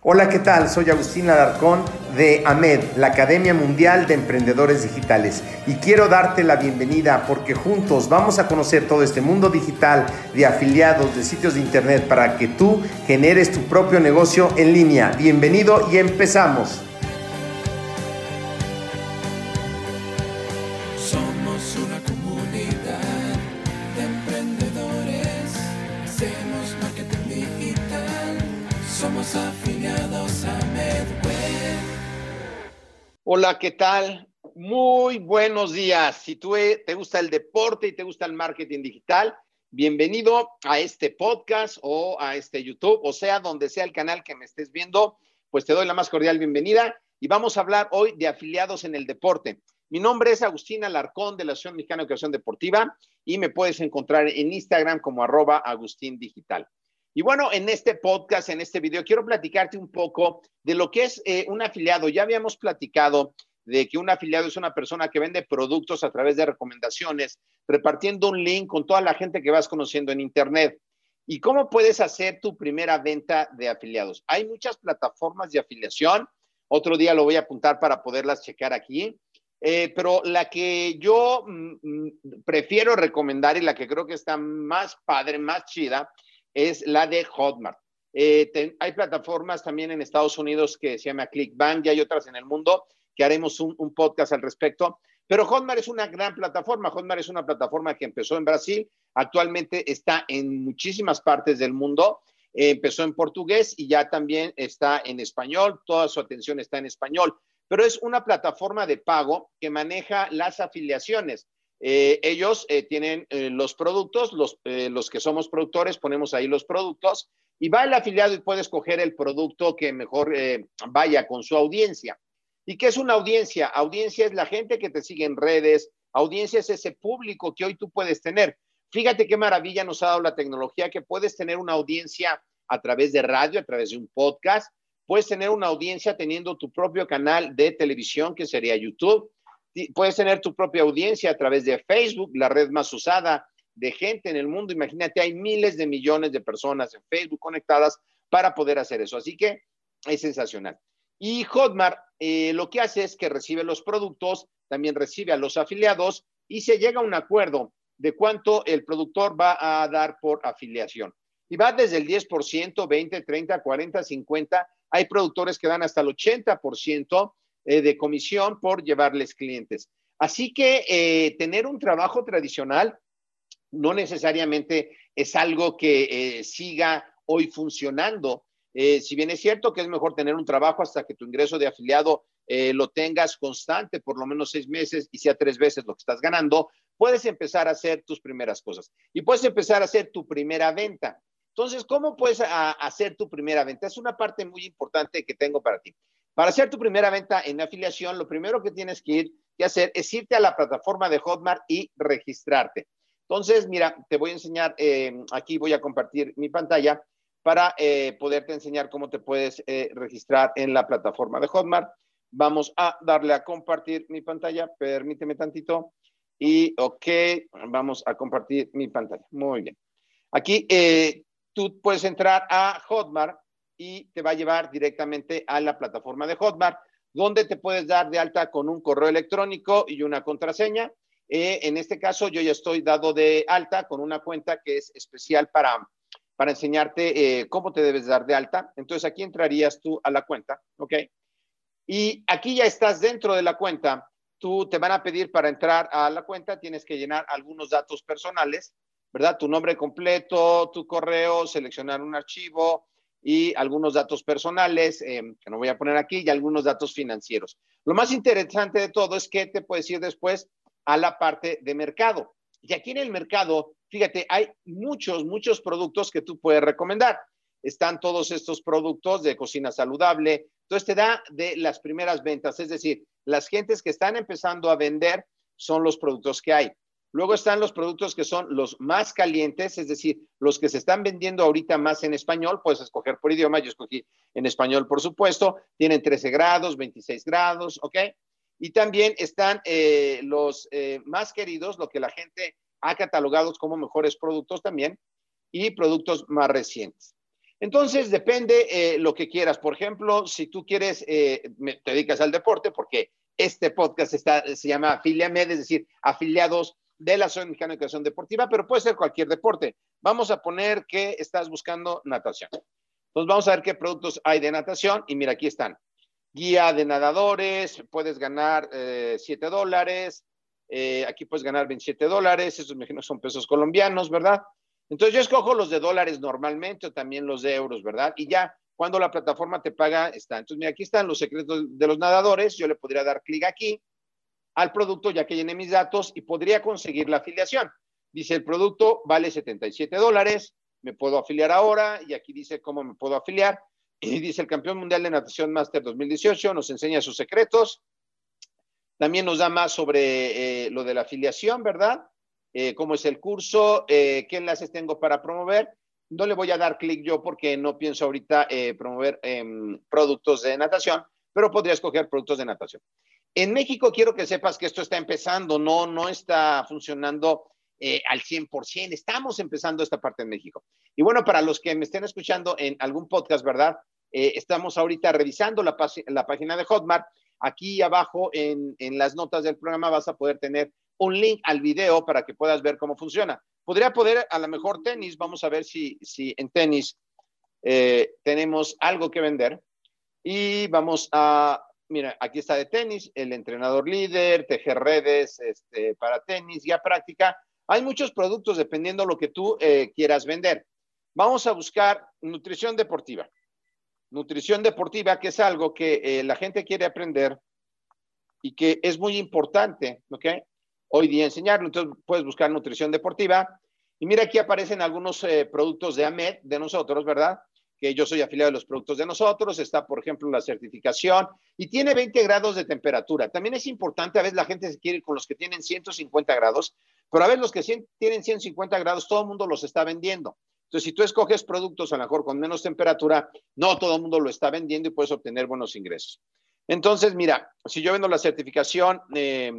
Hola, ¿qué tal? Soy Agustín Alarcón de AMED, la Academia Mundial de Emprendedores Digitales. Y quiero darte la bienvenida porque juntos vamos a conocer todo este mundo digital de afiliados, de sitios de internet para que tú generes tu propio negocio en línea. Bienvenido y empezamos. Hola, ¿qué tal? Muy buenos días. Si tú eh, te gusta el deporte y te gusta el marketing digital, bienvenido a este podcast o a este YouTube, o sea, donde sea el canal que me estés viendo, pues te doy la más cordial bienvenida y vamos a hablar hoy de afiliados en el deporte. Mi nombre es Agustín Alarcón de la Asociación Mexicana de Educación Deportiva y me puedes encontrar en Instagram como arroba. Y bueno, en este podcast, en este video, quiero platicarte un poco de lo que es eh, un afiliado. Ya habíamos platicado de que un afiliado es una persona que vende productos a través de recomendaciones, repartiendo un link con toda la gente que vas conociendo en Internet. ¿Y cómo puedes hacer tu primera venta de afiliados? Hay muchas plataformas de afiliación. Otro día lo voy a apuntar para poderlas checar aquí. Eh, pero la que yo mm, mm, prefiero recomendar y la que creo que está más padre, más chida, es la de Hotmart. Eh, hay plataformas también en Estados Unidos que se llama ClickBank y hay otras en el mundo que haremos un, podcast al respecto. Pero Hotmart es una gran plataforma. Hotmart es una plataforma que empezó en Brasil, actualmente está en muchísimas partes del mundo. Eh, empezó en portugués y ya también está en español. Toda su atención está en español. Pero es una plataforma de pago que maneja las afiliaciones. Eh, ellos eh, tienen eh, los productos, los, los que somos productores, ponemos ahí los productos y va el afiliado y puede escoger el producto que mejor vaya con su audiencia. ¿Y qué es una audiencia? Audiencia es la gente que te sigue en redes, audiencia es ese público que hoy tú puedes tener. Fíjate qué maravilla nos ha dado la tecnología que puedes tener una audiencia a través de radio, a través de un podcast, puedes tener una audiencia teniendo tu propio canal de televisión, que sería YouTube, puedes tener tu propia audiencia a través de Facebook, la red más usada de gente en el mundo. Imagínate, hay miles de millones de personas en Facebook conectadas para poder hacer eso. Así que es sensacional. Y Hotmart eh, lo que hace es que recibe los productos, también recibe a los afiliados y se llega a un acuerdo de cuánto el productor va a dar por afiliación. Y va desde el 10%, 20, 30, 40, 50. Hay productores que dan hasta el 80% eh, de comisión por llevarles clientes. Así que eh, tener un trabajo tradicional no necesariamente es algo que eh, siga hoy funcionando. si bien es cierto que es mejor tener un trabajo hasta que tu ingreso de afiliado lo tengas constante, por lo menos seis meses y sea tres veces lo que estás ganando, puedes empezar a hacer tus primeras cosas y puedes empezar a hacer tu primera venta. Entonces, ¿cómo puedes hacer tu primera venta? Es una parte muy importante que tengo para ti. Para hacer tu primera venta en afiliación, lo primero que tienes que ir y hacer es irte a la plataforma de Hotmart y registrarte. Entonces, mira, te voy a enseñar, eh, aquí voy a compartir mi pantalla para eh, poderte enseñar cómo te puedes eh, registrar en la plataforma de Hotmart. Vamos a darle a compartir mi pantalla, permíteme tantito. Y ok, vamos a compartir mi pantalla. Muy bien. Aquí tú puedes entrar a Hotmart y te va a llevar directamente a la plataforma de Hotmart, donde te puedes dar de alta con un correo electrónico y una contraseña. Eh, en este caso, yo ya estoy dado de alta con una cuenta que es especial para, para enseñarte eh, cómo te debes dar de alta. Entonces, aquí entrarías tú a la cuenta, ¿ok? Y aquí ya estás dentro de la cuenta. Tú te van a pedir para entrar a la cuenta, tienes que llenar algunos datos personales, ¿verdad? Tu nombre completo, tu correo, seleccionar un archivo, y algunos datos personales, eh, que no voy a poner aquí, y algunos datos financieros. Lo más interesante de todo es que te puedes ir después a la parte de mercado. Y aquí en el mercado, fíjate, hay muchos, muchos productos que tú puedes recomendar. Están todos estos productos de cocina saludable. Entonces te da de las primeras ventas, es decir, las gentes que están empezando a vender son los productos que hay. Luego están los productos que son los más calientes, es decir, los que se están vendiendo ahorita más en español, puedes escoger por idioma, yo escogí en español, por supuesto, tienen 13 grados, 26 grados, ¿ok? Y también están eh, los eh, más queridos, lo que la gente ha catalogado como mejores productos también, y productos más recientes. Entonces, depende eh, lo que quieras. Por ejemplo, si tú quieres, eh, te dedicas al deporte, porque este podcast está, se llama Afiliamed, es decir, afiliados de la Asociación Mexicana de Educación Deportiva, pero puede ser cualquier deporte. Vamos a poner que estás buscando natación. Entonces, vamos a ver qué productos hay de natación y mira, aquí están. Guía de nadadores, puedes ganar 7 eh, dólares, aquí puedes ganar 27 dólares, esos me imagino son pesos colombianos, ¿verdad? Entonces yo escojo los de dólares normalmente o también los de euros, ¿verdad? Y ya cuando la plataforma te paga, está. Entonces, mira, aquí están los secretos de los nadadores. Yo le podría dar clic aquí al producto ya que llené mis datos y podría conseguir la afiliación. Dice el producto vale 77 dólares, me puedo afiliar ahora y aquí dice cómo me puedo afiliar. Y dice el campeón mundial de natación Master 2018, nos enseña sus secretos. También nos da más sobre eh, lo de la afiliación, ¿verdad? Eh, cómo es el curso, eh, qué enlaces tengo para promover. No le voy a dar clic yo porque no pienso ahorita eh, promover em, productos de natación, pero podría escoger productos de natación. En México quiero que sepas que esto está empezando, no, no está funcionando al 100%. Estamos empezando esta parte en México. Y bueno, para los que me estén escuchando en algún podcast, ¿verdad? estamos ahorita revisando la, página de Hotmart. Aquí abajo en, en las notas del programa vas a poder tener un link al video para que puedas ver cómo funciona. Podría poder, a lo mejor, tenis. Vamos a ver si, si en tenis eh, tenemos algo que vender. Y vamos a, mira, aquí está de tenis, el entrenador líder, tejer redes este, para tenis, ya práctica. Hay muchos productos dependiendo lo que tú eh, quieras vender. Vamos a buscar nutrición deportiva. Nutrición deportiva, que es algo que eh, la gente quiere aprender y que es muy importante, ¿ok? hoy día enseñarlo. Entonces puedes buscar nutrición deportiva. Y mira, aquí aparecen algunos eh, productos de AMED, de nosotros, ¿verdad? Que yo soy afiliado de los productos de nosotros. Está, por ejemplo, la certificación y tiene 20 grados de temperatura. También es importante, a veces la gente se quiere ir con los que tienen 150 grados, pero a veces los que tienen 150 grados, todo el mundo los está vendiendo. Entonces, si tú escoges productos a lo mejor con menos temperatura, no todo el mundo lo está vendiendo y puedes obtener buenos ingresos. Entonces, mira, si yo vendo la certificación eh,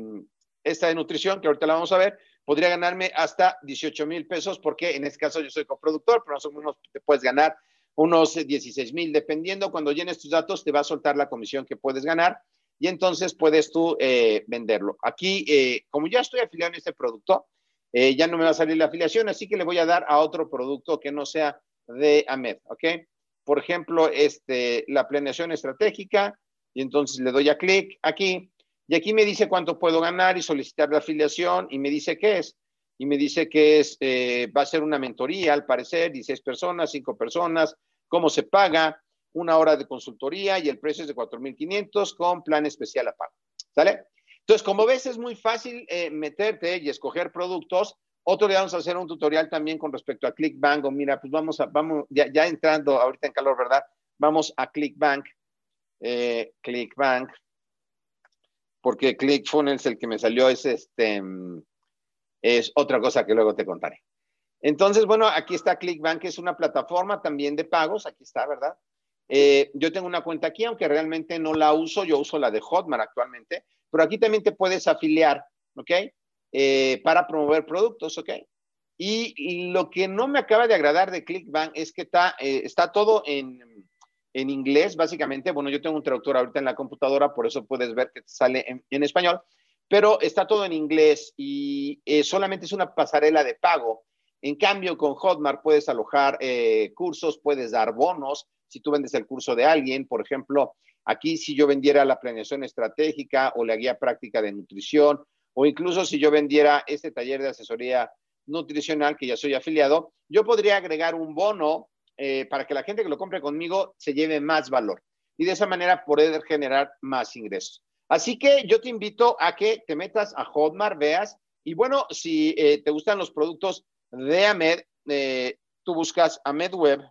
esta de nutrición, que ahorita la vamos a ver, podría ganarme hasta 18 mil pesos, porque en este caso yo soy coproductor, pero más o menos te puedes ganar unos 16 mil, dependiendo. Cuando llenes tus datos, te va a soltar la comisión que puedes ganar y entonces puedes tú eh, venderlo. Aquí, eh, como ya estoy afiliado en este producto, eh, ya no me va a salir la afiliación, así que le voy a dar a otro producto que no sea de AMED, ¿ok? Por ejemplo, este, la planeación estratégica, y entonces le doy a clic aquí y aquí me dice cuánto puedo ganar y solicitar la afiliación y me dice qué es. Y me dice que es, eh, va a ser una mentoría, al parecer, 16 personas, 5 personas, cómo se paga, una hora de consultoría y el precio es de 4.500 con plan especial a pago. ¿Sale? Entonces, como ves, es muy fácil eh, meterte y escoger productos. Otro día vamos a hacer un tutorial también con respecto a ClickBank. O mira, pues vamos a, vamos, ya, ya entrando ahorita en calor, ¿verdad? Vamos a ClickBank. Eh, ClickBank porque ClickFunnels el que me salió es este es otra cosa que luego te contaré. Entonces, bueno, aquí está ClickBank, que es una plataforma también de pagos, aquí está, ¿verdad? Eh, yo tengo una cuenta aquí, aunque realmente no la uso, yo uso la de Hotmart actualmente, pero aquí también te puedes afiliar, ¿ok? Eh, para promover productos, ¿ok? Y, lo que no me acaba de agradar de ClickBank es que está, eh, está todo en, en inglés, básicamente. Bueno, yo tengo un traductor ahorita en la computadora, por eso puedes ver que sale en, español, pero está todo en inglés y eh, solamente es una pasarela de pago. En cambio, con Hotmart puedes alojar eh, cursos, puedes dar bonos. Si tú vendes el curso de alguien, por ejemplo, aquí si yo vendiera la planeación estratégica o la guía práctica de nutrición, o incluso si yo vendiera este taller de asesoría nutricional, que ya soy afiliado, yo podría agregar un bono eh, para que la gente que lo compre conmigo se lleve más valor y de esa manera poder generar más ingresos. Así que yo te invito a que te metas a Hotmart, veas, y bueno, si eh, te gustan los productos de Amed, eh, tú buscas Amed Web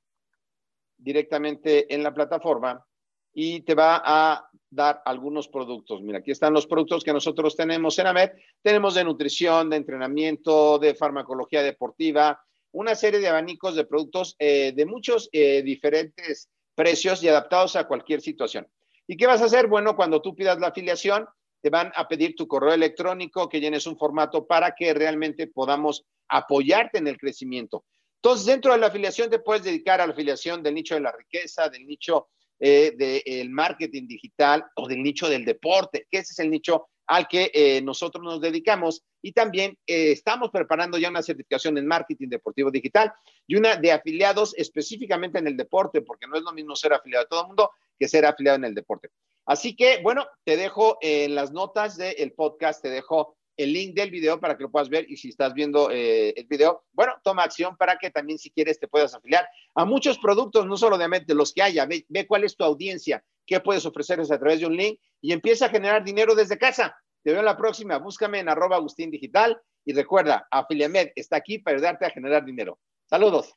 directamente en la plataforma y te va a dar algunos productos. Mira, aquí están los productos que nosotros tenemos en AMED. Tenemos de nutrición, de entrenamiento, de farmacología deportiva, una serie de abanicos de productos eh, de muchos diferentes precios y adaptados a cualquier situación. ¿Y qué vas a hacer? Bueno, cuando tú pidas la afiliación, te van a pedir tu correo electrónico, que llenes un formato para que realmente podamos apoyarte en el crecimiento. Entonces, dentro de la afiliación te puedes dedicar a la afiliación del nicho de la riqueza, del nicho eh, del marketing digital o del nicho del deporte, que ese es el nicho al que eh, nosotros nos dedicamos. Y también eh, estamos preparando ya una certificación en marketing deportivo digital y una de afiliados específicamente en el deporte, porque no es lo mismo ser afiliado a todo el mundo que ser afiliado en el deporte. Así que, bueno, te dejo en las notas del podcast, te dejo el link del video para que lo puedas ver y si estás viendo eh, el video, bueno, toma acción para que también si quieres te puedas afiliar a muchos productos, no solo de los que haya, ve, cuál es tu audiencia, qué puedes ofrecerles a través de un link y empieza a generar dinero desde casa. Te veo en la próxima, búscame en arroba Agustín Digital y recuerda, Afiliamed está aquí para ayudarte a generar dinero. Saludos.